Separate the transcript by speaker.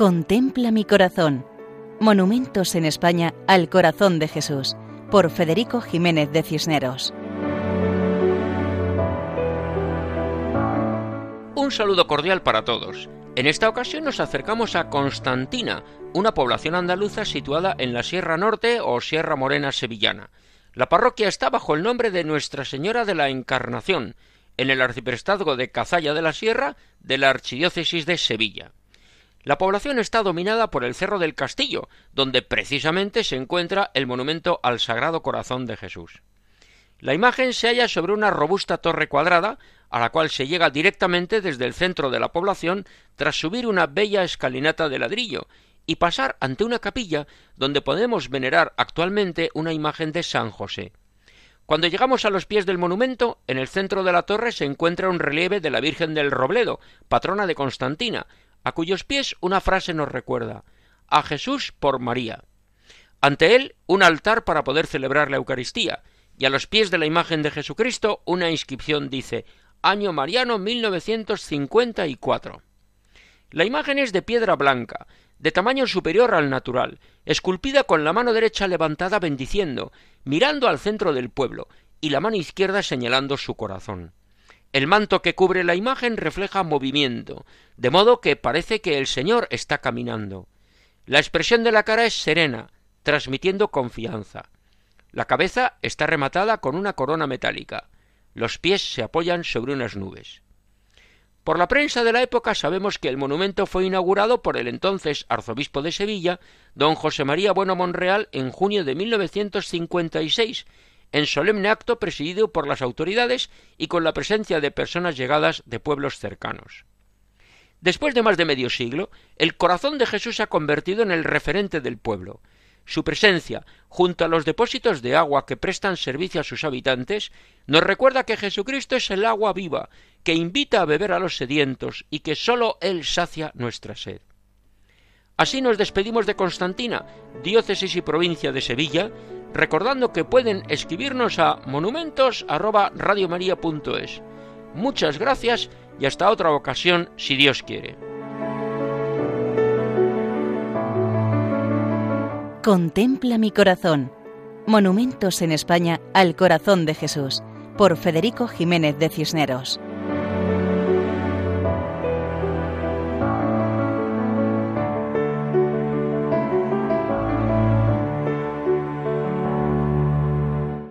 Speaker 1: Contempla mi corazón. Monumentos en España al corazón de Jesús, por Federico Jiménez de Cisneros.
Speaker 2: Un saludo cordial para todos. En esta ocasión nos acercamos a Constantina, una población andaluza situada en la Sierra Norte o Sierra Morena sevillana. La parroquia está bajo el nombre de Nuestra Señora de la Encarnación, en el arciprestazgo de Cazalla de la Sierra de la Archidiócesis de Sevilla. La población está dominada por el Cerro del Castillo, donde precisamente se encuentra el monumento al Sagrado Corazón de Jesús. La imagen se halla sobre una robusta torre cuadrada, a la cual se llega directamente desde el centro de la población tras subir una bella escalinata de ladrillo y pasar ante una capilla donde podemos venerar actualmente una imagen de San José. Cuando llegamos a los pies del monumento, en el centro de la torre se encuentra un relieve de la Virgen del Robledo, patrona de Constantina, a cuyos pies una frase nos recuerda a Jesús por María. Ante él un altar para poder celebrar la Eucaristía, y a los pies de la imagen de Jesucristo una inscripción dice Año Mariano 1954. La imagen es de piedra blanca, de tamaño superior al natural, esculpida con la mano derecha levantada bendiciendo, mirando al centro del pueblo, y la mano izquierda señalando su corazón. El manto que cubre la imagen refleja movimiento, de modo que parece que el Señor está caminando. La expresión de la cara es serena, transmitiendo confianza. La cabeza está rematada con una corona metálica. Los pies se apoyan sobre unas nubes. Por la prensa de la época sabemos que el monumento fue inaugurado por el entonces arzobispo de Sevilla, don José María Bueno Monreal, en junio de 1956, en solemne acto presidido por las autoridades y con la presencia de personas llegadas de pueblos cercanos. Después de más de medio siglo, el corazón de Jesús se ha convertido en el referente del pueblo. Su presencia, junto a los depósitos de agua que prestan servicio a sus habitantes, nos recuerda que Jesucristo es el agua viva, que invita a beber a los sedientos y que sólo Él sacia nuestra sed. Así nos despedimos de Constantina, diócesis y provincia de Sevilla, recordando que pueden escribirnos a monumentos@radiomaria.es. Muchas gracias y hasta otra ocasión si Dios quiere.
Speaker 1: Contempla mi corazón. Monumentos en España al corazón de Jesús por Federico Jiménez de Cisneros.